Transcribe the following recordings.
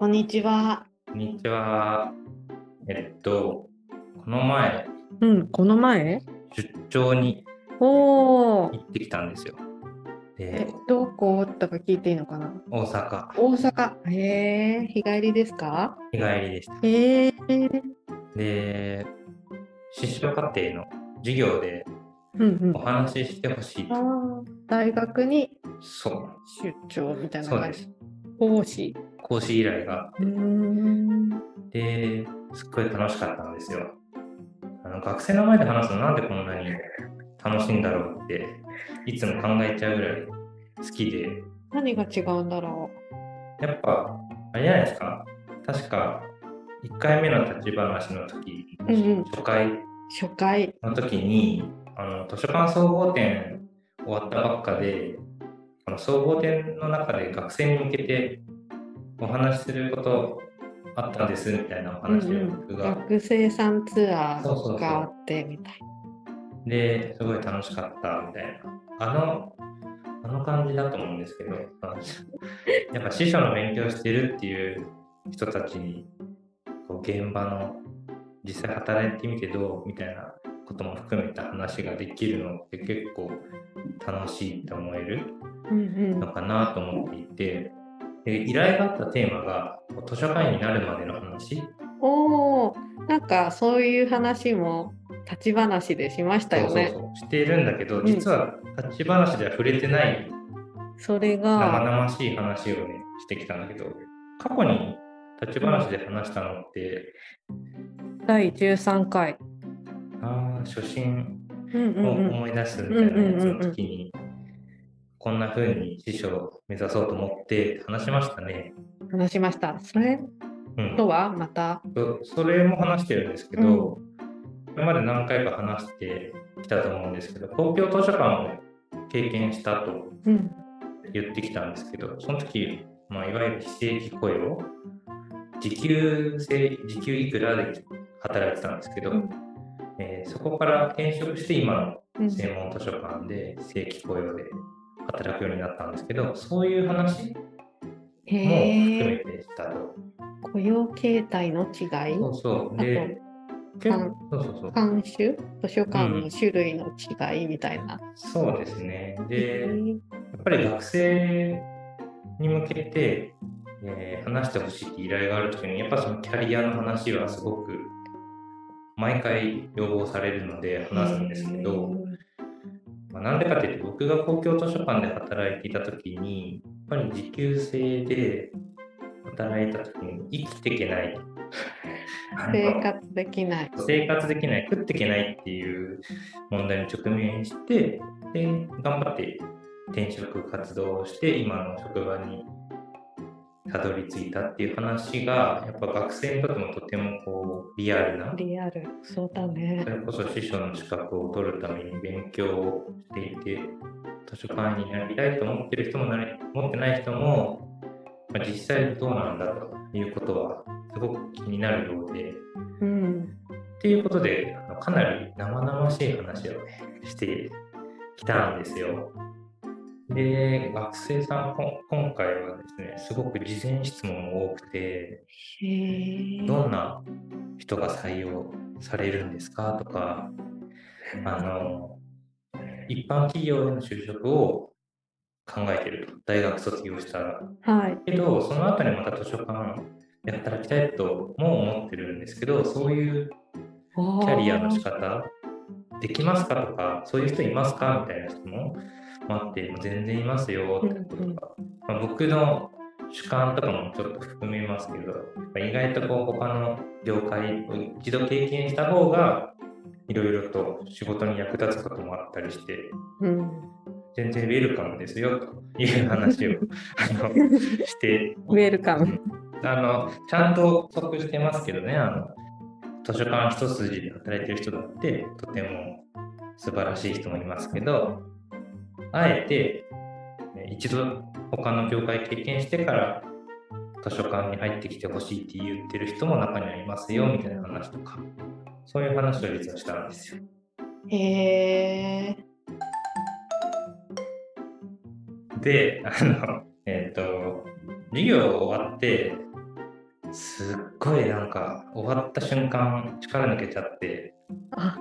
こんにちは。こんにちは。えっと、この前、うん、この前？出張におお行。ってきたんですよ。えで、、どこ？とか聞いていいのかな？大阪、大阪。へえ、日帰りですか？日帰りでした。へえ。で、失笑課程の授業でうんうんお。話ししてほしいと。あー大学にそう、出張みたいな感じ？そうです。。講師？講師依頼が。うーん。で、すっごい楽しかったんですよ。あの学生の前で話すのなんでこんなに楽しいんだろうって、いつも考えちゃうぐらい好きで、何が違うんだろやっぱ、あれじゃないですか。確か、1回目の立ち話の時、うんうん初回う。初回。の時に、あの図書館総合展終わったばっかで、あの総合展の中で学生に向けてお話しすることあったんですみたいなおうん話をうん、僕が、学生さんツアーがあってみたい。で、すごい楽しかったみたいな。あの、あの感じだと思うんですけど、やっぱ司書の勉強してるっていう人たちに、こう現場の実際働いてみてどうみたいなことも含めた話ができるのって結構楽しいと思えるな。うんうん。のかなと思っていて、で依頼があったテーマが図書館員になるまでの話おお、なんかそういう話も立ち話でしましたよね。そうそうそうしているんだけど、ん実は立ち話では触れてないそれ生が、々しい話をね、してきたんだけど、過去に立ち話で話したのって、第13回。ああ、初心うんうんをうん。思い出すみたいなやつの時に、こんな風に師匠を目指そうと思って話しましたね。話しました。それうんとはまた、そそれも話してるんですけど、これまで何回か話してきたと思うんですけど、公共図書館を経験したとうん、言ってきたんですけど、その時、まあ、いわゆる非正規雇用、時給制、時給いくらで働いてたんですけど、うん。えーそこから転職して今うん。の専門図書館で正規雇用で働くようになったんですけど、そういう話も含へめえ、てしたと。雇用形態の違い、そうそう。あで。監修、図書館の種類の違いみたいな。そうですね。へで、ーやっぱり学生に向けて、えー話してほしいって依頼があるときに、やっぱそのキャリアの話はすごく毎回要望されるので話すんですけど、まあ、なんでかというと僕が公共図書館で働いていたときに、やっぱり時給制で働いたときに生きていけない。生活できない。生活できない、食っていけないっていう問題に直面して、で、頑張って転職活動をして、今の職場にたどり着いたっていう話が、やっぱ学生にとってもとてもこうリアルな、リアル。そうだねそ。れこそ師匠の資格を取るために勉強をしていて、図書館員になりたいと思ってる人もなれ持ってない人も、まあ、実際どうなんだということはすごく気になるようで、うん。っていうことで、かなり生々しい話を、ね、してきたんですよ。で、学生さん、こん今回はですね、すごく事前質問も多くて。どんな人が採用されるんですかとか、あの、一般企業への就職を考えてると、大学卒業したら。はい。けど、その後にまた図書館で働きたいとも思ってるんですけど、そういうキキャリアの仕方できますかとか、そういう人いますかみたいな質問もあって、全然いますよってこととか、まあ、僕の主観とかもちょっと含めますけど、やっぱ意外とこう他の業界を一度経験した方が、いろいろと仕事に役立つこともあったりして、うん。全然ウェルカムですよという話を あのしてウェルカム。あの、ちゃんと不足してますけどね、あの、図書館一筋で働いてる人だって、とても素晴らしい人もいますけど、あえて、ね一度他の業界経験してから図書館に入ってきてほしいって言ってる人も中にはいますよ、みたいな話とか、そういう話を実はしたんですよ。へえ。で、あの、えっ、と、授業終わって、すっごいなんか終わった瞬間力抜けちゃってあ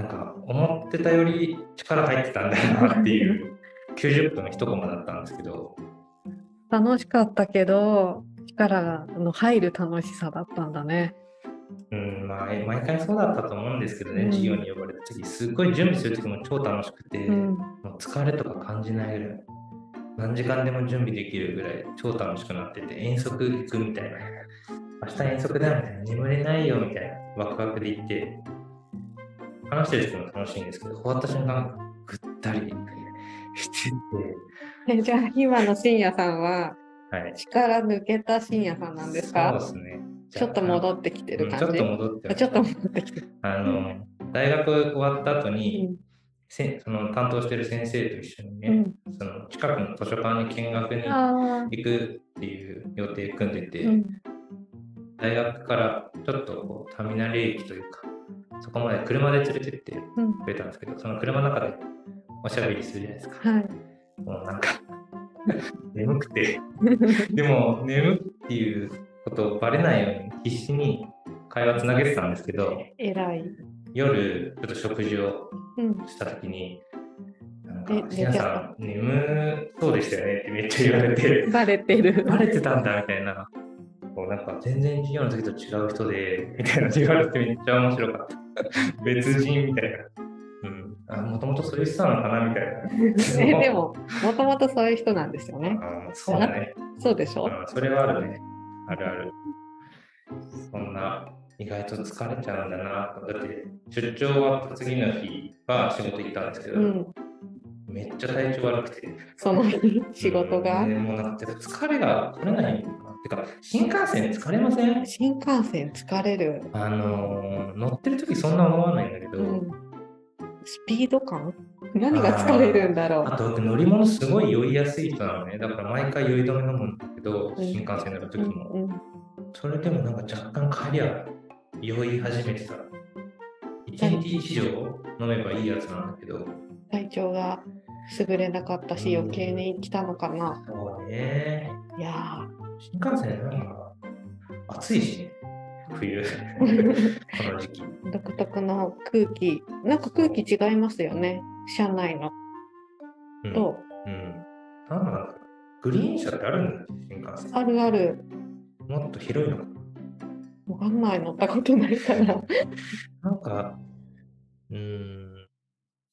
なんか思ってたより力入ってたんだよなっていう 90分一コマだったんですけど。楽しかったけど力の入る楽しさだったんだね。うんまあ、毎回そうだったと思うんですけどね、うん。授業に呼ばれた時すっごい準備する時も超楽しくて、うん。もう疲れとか感じないぐらい何時間でも準備できるぐらい超楽しくなってて遠足行くみたいな。明日遠足だよみたいな。眠れないよみたいな。ワクワクで行って話してる時も楽しいんですけど終わった瞬間ぐったりしてえ じゃあ今の深夜さんはて、はい、力抜けた深夜さんなんですか？そうですね。ちょっと戻ってきてる感じ？ょっと戻ってあちょっと戻ってきてる。あの大学終わった後うに、ん。せその担当してる先生と一緒にね、うん。その近くの図書館に見学にあ行くっていう予定組んでて、ーうん。大学からちょっとこうターミナル駅というか、そこまで車で連れてってうんくれたんですけど、その車の中でおしゃべりするじゃないですか。はい。もうなんか 眠くて、でも眠っていうことをバレないように必死に会話つなげてたんですけど、偉い。夜ちょっと食事をうん。したときに、なんえか、皆さん、眠そうでしたよねってめっちゃ言われて、バレてる。バレてたんだみたいな、こうなんか全然授業の時と違う人で、みたいな言われてめっちゃ面白かった。別人みたいな。うん。あ、もともとそういう人なのかなみたいな。えでも、もともとそういう人なんですよね。あそうだね。そうでしょ？うん、それはあるね。あるある。そんな、意外と疲れちゃうんだな。だって、出張終わった次の日は仕事行ったんですけど、うん。めっちゃ体調悪くて。その日、仕事がうん。でもうなんか疲れが取れない。てか、新幹線疲れません？新幹線疲れる。あのー乗ってる時そんな思わないんだけど、うん。スピード感？何が疲れるんだろあと僕乗り物すごい酔いやすい人なのね。だから毎回酔い止め飲むんだけど、うん新幹線乗るう。時も。うんうんそれでもなんか若干帰りは酔い始めてた。1日以上飲めばいいやつなんだけど、体調が優れなかったし、余計に来たのかな。そうね。いや新幹線なんか暑いしね、冬、ー この時期。独特の空気、なんか空気違いますよね。車内のうんと。うん。なんだグリーン車ってあるんだ新幹線。あるある。もっと広いのかわかんない、乗ったことないから。ななんか、うーん。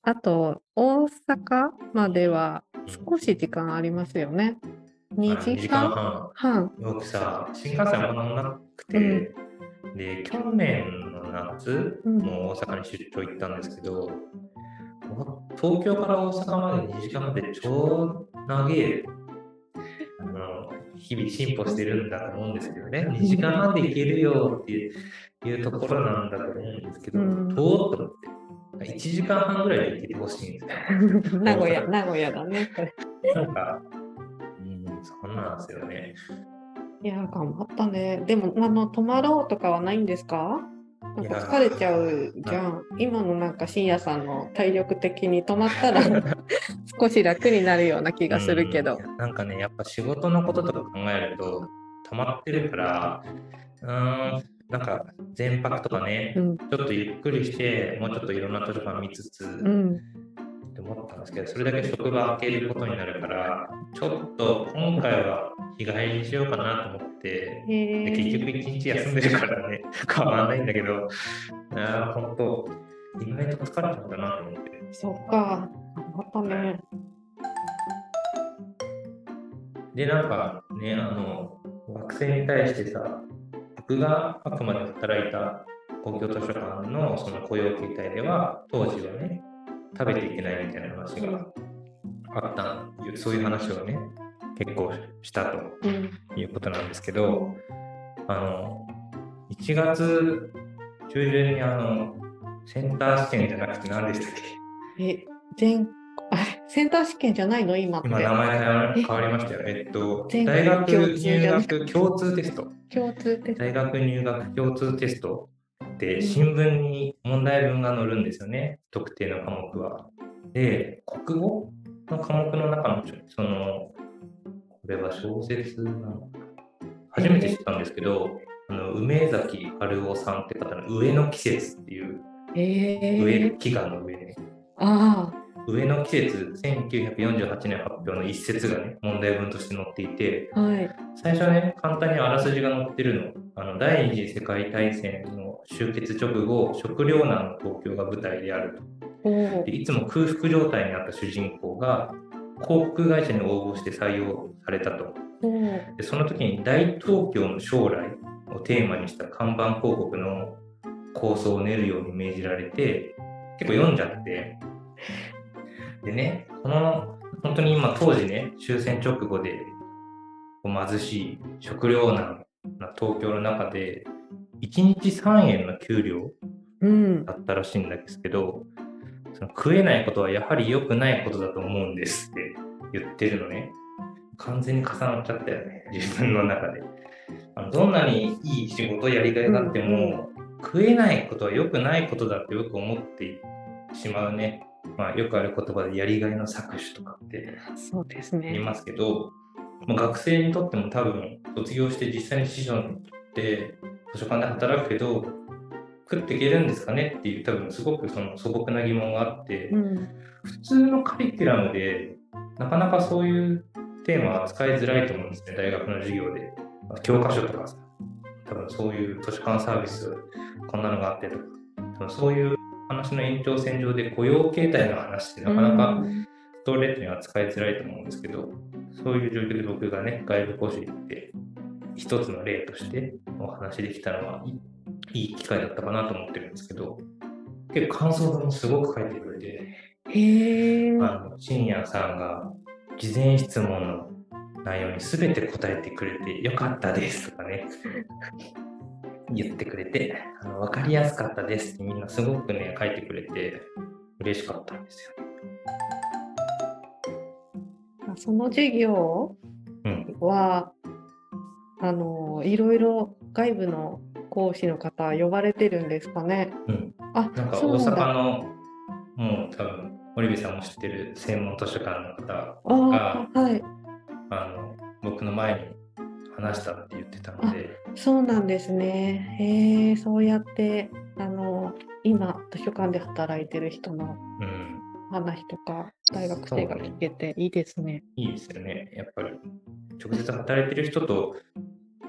あと、大阪までは少し時間ありますよね。2あ時間半。半。よくさ、新幹線あんま乗らなくて、で、去年の夏、うんもう大阪に出張行ったんですけど、東京から大阪まで2時間まで超長い、あの、日々進歩してるんだと思うんですけどね、2時間半で行けるよっていうところなんだと思うんですけど、うんと思って、1時間半ぐらいで行けてほしい。名古屋、名古屋だね。なんか、うん、そんなんですよね。いや、頑張ったね。でも、あの、泊まろうとかはないんですか？なんか疲れちゃうじゃん。今のなんか深夜さんの体力的に泊まったら 少し楽になるような気がするけど。うんなんかね、やっぱ仕事のこととか考えると、溜まってるから、うーん、なんか全泊とかね、うん。ちょっとゆっくりして、もうちょっといろんな図書館見つつ、うん。って思ったんですけど、それだけ職場開けることになるから、ちょっと今回は日帰りにしようかなと思って、へで結局え。一日休んでるからね、変わらないんだけど、あー本当、意外と疲れちゃったなと思って。そっか。頑張ったね。で、なんかね、あの、学生に対してさ、僕があくまで働いた公共図書館のその雇用形態では、当時はね、食べていけないみたいな話があった、そういう話をね、結構したとうん。いうことなんですけど、あの、1月中旬にあの、センター試験じゃなくて何でしたっけ？え、全、あれ、センター試験じゃないの？今って。今名前変わ変わりましたよ。えっと、全大学入学共通テスト。共通テスト。大学入学共通テストって新聞に問題文が載るんですよね、特定の科目は。で、国語の科目の中のその、これは小説なの初めて知ったんですけど、あの梅崎春夫さんって方の「上の季節」っていう、え上ー、祈願の上ねあ上の季節1948年発表の一節がね問題文として載っていてあ、はい。最初ね簡単にあらすじが載ってるの。あの第二次世界大戦の終結直後食糧難の東京が舞台であると。でいつも空腹状態にあった主人公が航空会社に応募して採用されたと。でその時に大東京の将来をテーマにした看板広告の構想を練るように命じられて結構読んじゃってでねこの本当に今当時ね終戦直後で貧しい食糧難な東京の中で1日3円の給料うん。だったらしいんですけどその食えないことはやはり良くないことだと思うんですって言ってるのね。完全に重なっちゃったよね自分の中で。あのどんなにいい仕事やりがいがあっても、食えないことは良くないことだってよく思ってしまうねまあよくある言葉でやりがいの搾取とかってそうですね。言いますけど、まあ、学生にとっても多分卒業して実際に師匠にとって図書館で働くけど食っていけるんですかねっていう多分すごくその素朴な疑問があって、うん。普通のカリキュラムでなかなかそういうテーマは扱いづらいと思うんですね大学の授業で教科書とかさ多分そういう図書館サービスこんなのがあってとか多分そういう話の延長線上で雇用形態の話ってなかなかうんストレートに扱いづらいと思うんですけど、そういう状況で僕がね、外部講師に行って、一つの例としてお話できたのはいい機会だったかなと思ってるんですけど、結構感想文もすごく書いてくれて、へえ。あの、深夜さんが事前質問の内容に全て答えてくれてよかったですとかね、言ってくれて、あの分かりやすかったですってみんなすごくね、書いてくれて嬉しかったんですよ。その授業うん。は、あの、いろいろ外部の講師の方呼ばれてるんですかね。うん。あ、なんか大。阪のもう多分森部さんも知ってる専門図書館の方ああ、はい。あの僕の前に話したって言ってたのでそうなんですね。へえ、そうやって、あの、今、図書館で働いてる人のうん話とか、大学生が聞けていいですね。いいですよねやっぱり直接働いてる人と、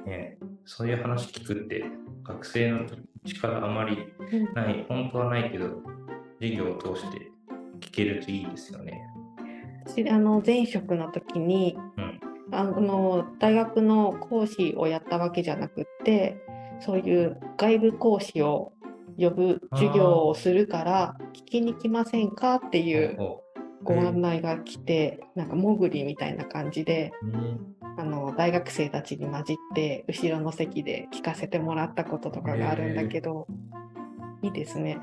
ね、そういう話聞くって学生の力あまりうんない本当はないけど授業を通して聞けるといいですよね。私あの前職の時に、うんあの大学の講師をやったわけじゃなくってそういう外部講師を呼ぶ授業をするから聞きに来ませんかっていうおご案内が来て、なんか潜りみたいな感じでうんあの大学生たちに混じって後ろの席で聞かせてもらったこととかがあるんだけど、いいですね。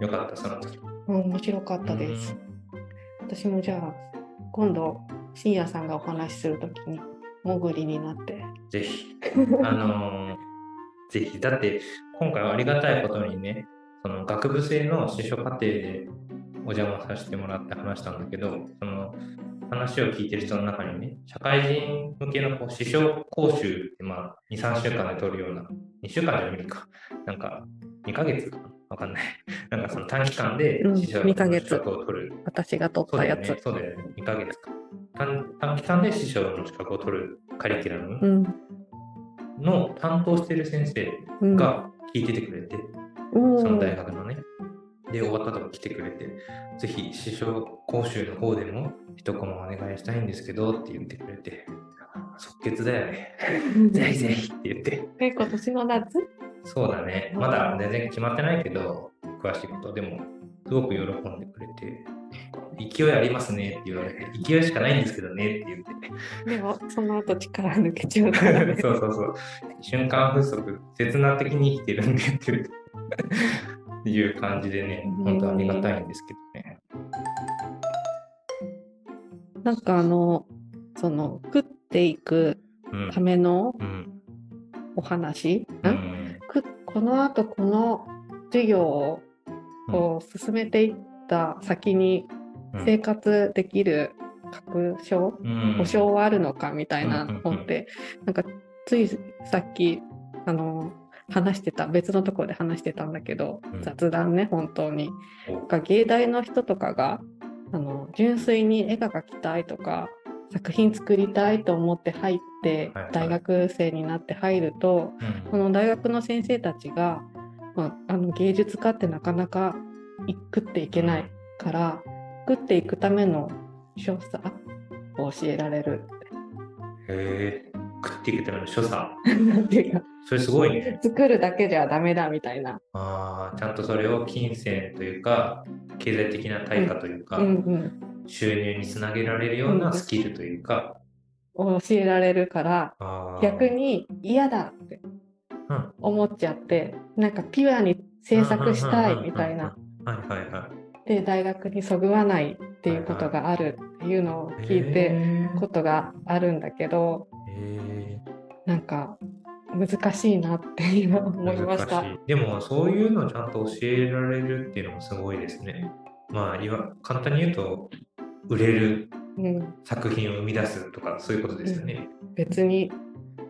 よかったその時。うん、面白かったです。私もじゃあ今度深夜さんがお話しするときに潜りになって。ぜひ。あのー ぜひ。だって、今回はありがたいことにね、その学部生の司書課程でお邪魔させてもらって話したんだけど、その話を聞いてる人の中にね、社会人向けのこう司書講習って、まあ、2、3週間で取るような、2週間じゃ無理か、なんか、2ヶ月かなわかんない。なんかその短期間でうん司書二ヶ月の資格を取る私が撮ったやつ。そうだよね。そうだよね。2ヶ月か。短短期間で師匠の資格を取るカリキュラム。の担当している先生、が聞いててくれて、おーその大学のね。で、終わったとこ来てくれて、ぜひ師匠講習の方でも一コマお願いしたいんですけどって言ってくれて、即決だよね。ぜひぜひって言って。え今年の夏そうだね。まだ全然決まってないけど、詳しいこと。でも、すごく喜んでくれて、勢いありますねって言われて、勢いしかないんですけどねって言って。でもその後力抜けちゃうからね。そうそうそう。瞬間風速、切な的に生きてるんでっていうっていう感じでね、本当ありがたいんですけどね。なんかあのその食っていくうんた。めのうん。お話、うんん。くこの後この授業をこう進めていった先にうん生活できる確証、うん。保証はあるのかみたいなうんうんうん。本って、なんかついさっきあの話してた別のところで話してたんだけど、うん。雑談ね本当に。お。が芸大の人とかがあの純粋に絵が描きたいとか作品作りたいと思って入って、はいはい。大学生になって入るとうん。この大学の先生たちが、まあ、あの芸術家ってなかなか食っていけないから食っていくための所作を教えられる。へえ、食っていくための所作。なんていうかそれすごいね。作るだけじゃダメだみたいな。ああ、ちゃんとそれを金銭というか、経済的な対価というか、うんうん収入につなげられるようなスキルというか、教えられるから逆、に嫌だってうん思っちゃってなんかピュアに制作したいみたいな。はいはいはい。で大学にそぐわないっていうことがあるっていうのを聞いてことがあるんだけどへなんか難しいなって今ー思いました。でも、そういうのをちゃんと教えられるっていうのもすごいですね。まあ、いわ簡単に言うと、売れるうん、作品を生み出すとか、そういうことですよね。別に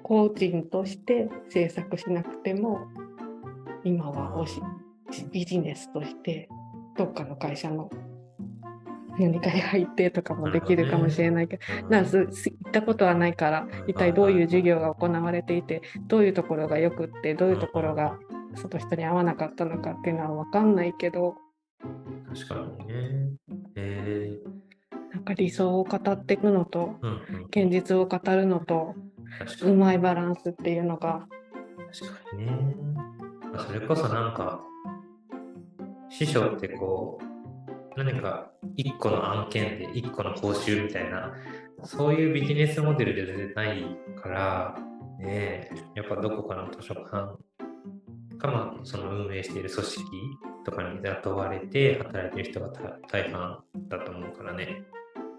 個人として制作しなくても今はおしビジネスとしてどっかの会社の何かに入ってとかもできるかもしれないけど、行ったことはないから一体どういう授業が行われていてどういうところがよくってどういうところがその人に合わなかったのかっていうのは分かんないけど。確かにね。へなんか理想を語っていくのとーうんうん、現実を語るのとうまいバランスっていうのが。確かにね。まあそれこそなんか、師匠ってこう、何か一個の案件で一個の報酬みたいな、そういうビジネスモデルで全然ないから、ねえ、やっぱどこかの図書館か、まあ、その運営している組織とかに雇われて働いてる人が大大半だと思うからね、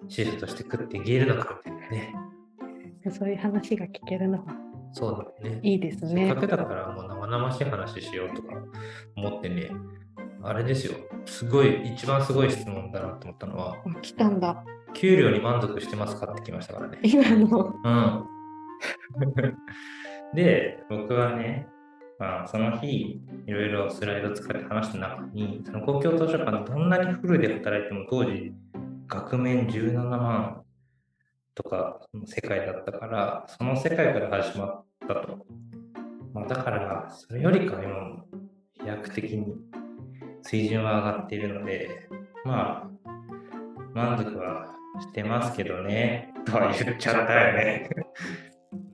師匠として食っていけるのかみたいなね。そういう話が聞けるのはそうだね。いいですせっねか。くだからもう生々しい話しようとか思ってね、あれですよ、すごい、一番すごい質問だなと思ったのは、あ来たんだ給料に満足してますかってきましたからね。今のうん。で、僕はね、まあ、その日、いろいろスライド使って話した中に、その公共図書館、どんなにフルで働いても当時、額面17万とかの世界だったから、その世界から始まったと。まあ、だから、それよりかは今、飛躍的に水準は上がっているので、まあ、満足はしてますけどね、とは言っちゃったよね。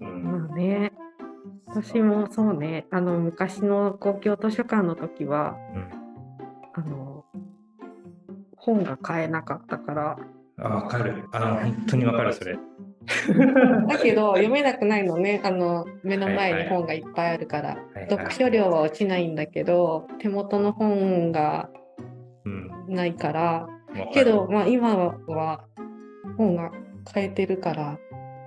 うん、まあね私もそうねあの昔の公共図書館の時はうんあの本が買えなかったからあ、わかる。あの、本当にわかる、それ。だけど読めなくないのね。あの目の前に本がいっぱいあるから、はいはい。読書量は落ちないんだけど手元の本がうん。ないから。わかる。けど、まあ、今は本が買えてるから。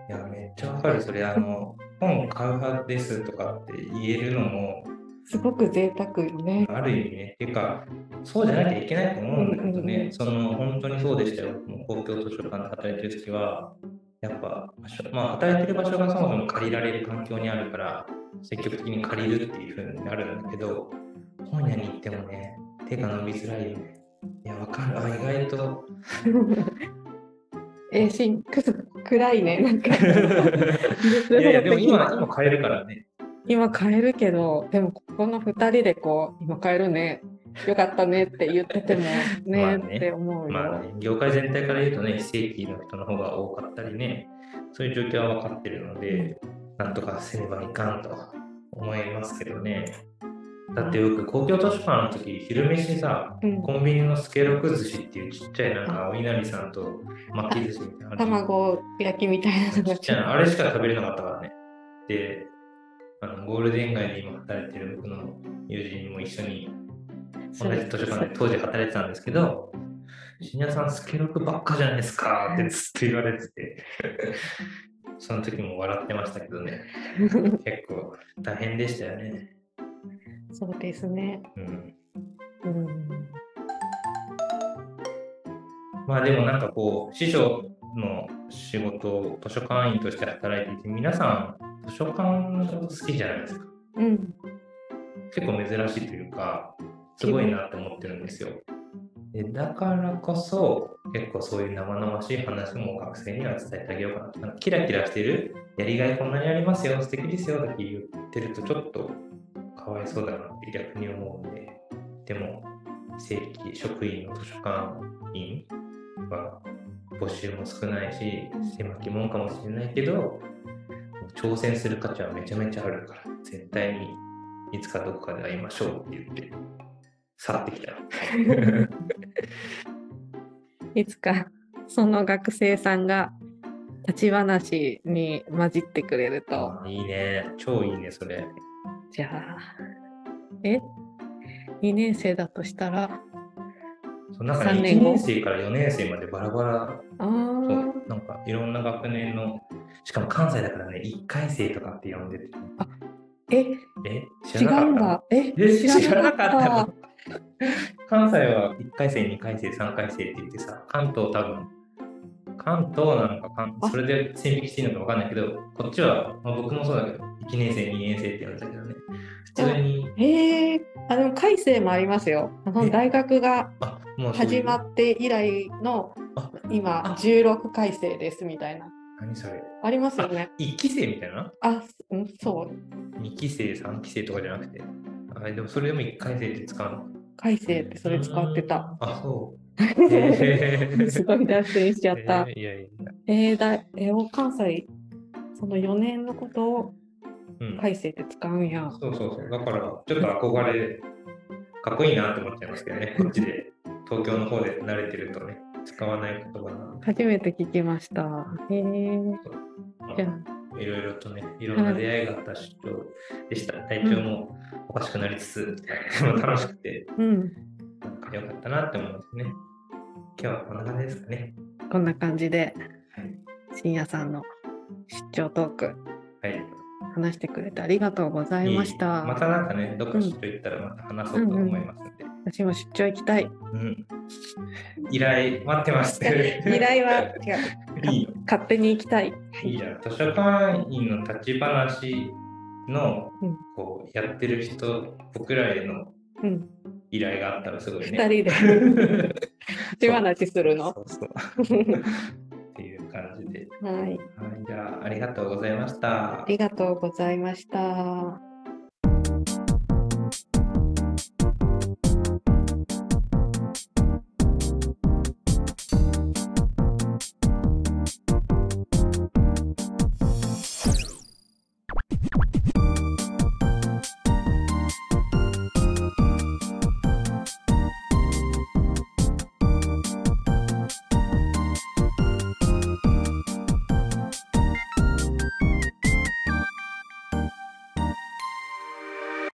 いや、めっちゃわかる。それ、あの、本買う派ですとかって言えるのも、すごく贅沢よね。ある意味ね、っていうか、そうじゃなきゃいけないと思うんだけどうんうんうね、ん。その、本当にそうでしたよ。もう公共図書館で働いてる時は、やっぱ、場所まあ、働いてる場所がそもそも借りられる環境にあるから、積極的に借りるっていう風になるんだけど、本屋に行ってもね、手が伸びづらいよね。いや、わかる。あ、意外と。えー、しんくす暗いね。なんか いやいや、でも今、今買えるからね。今買えるけど、でもここの2人でこう、今買えるね、よかったねって言ってても ね、って思うよ。まあね、業界全体から言うとね、非正規の人の方が多かったりね、そういう状況は分かってるので、なんとかせねばいかんと思いますけどね。だって僕、公共図書館の時、昼飯さ、うん。コンビニのスケロク寿司っていうちっちゃいなんか、お稲荷さんと巻き寿司みたいな卵焼きみたいなのが。ちっちゃいの、あれしか食べれなかったからね。で、あのゴールデン街で今働いてる僕の友人も一緒に同じ図書館で当時働いてたんですけど、深夜さん、スケロクばっかじゃないですかってずっと言われてて、その時も笑ってましたけどね、結構大変でしたよね。そうですね。うん、うん。まあでもなんかこう、師匠の仕事、図書館員として働いていて、皆さん、図書館の仕事好きじゃないですか。うん。結構珍しいというか、すごいなって思ってるんですよ。でだからこそ、結構そういう生々しい話も学生には伝えてあげようかな。なキラキラしてる、やりがいこんなにありますよ、素敵ですよだけ言ってると、ちょっとかわいそうだなって逆に思うんで、でも、正規職員の図書館員は募集も少ないし、狭きもんかもしれないけど、挑戦する価値はめちゃめちゃあるから、絶対にいつかどこかで会いましょうって言って、去ってきた。いつかその学生さんが立ち話に混じってくれると、あいいね。超いいね、それ。じゃあ、え ?2 年生だとしたら、そうなんか、ね、三年1後年生から4年生までバラバラ、あそうーなんかいろんな学年の、しかも関西だからね、1回生とかって呼んでて。え、え？知違らなかったうんだ。え、え？知らなかった。関西は1回生、2回生、3回生って言ってさ、関東多分、関東なのか関あそれで線引きしていいのか分かんないけど、こっちは、まあ、僕もそうだけど、1年生、2年生って呼んだけどね、普通に、えー、あの改正もありますよ。あのえ大学が始まって以来のあ今あ16改正ですみたいな。何それありますよね。1期生みたいな？あ、うんそう。2期生、3期生とかじゃなくて。あでもそれでも1回生って使うの？改正ってそれ使ってた。あ、そう。へ ーすごい脱線しちゃった。えーいやいや。えー、だえー、関西、その4年のことをうん、改正って使うんや。そうそうそう。だから、ちょっと憧れ、かっこいいなって思っちゃいますけどね。こっちで、東京の方で慣れてるとね、使わない言葉な初めて聞きました。へえー、じゃいろいろとね、いろんな出会いがあった出張でした。体調もおかしくなりつつ、で も楽しくて、あ、うん。なんか良かったなって思いますね。今日はこんな感じですかね。こんな感じで、はい。深夜さんの出張トーク、はい話してくれてありがとうございました。いいまたなんかね、どっか出張行ったらまた話そうと思いますんで。私も出張行きたい。うん。依頼待ってます。依頼は違う。いいよ。勝手に行きたい。いいじゃん。図書館員の立ち話の、うんこうやってる人、僕らへのうん。依頼があったらすごい二ね。人で 立ち話するの？そ。うそうっていう感じで。はい。はい、じゃあ、ありがとうございましたあ。りがとうございました。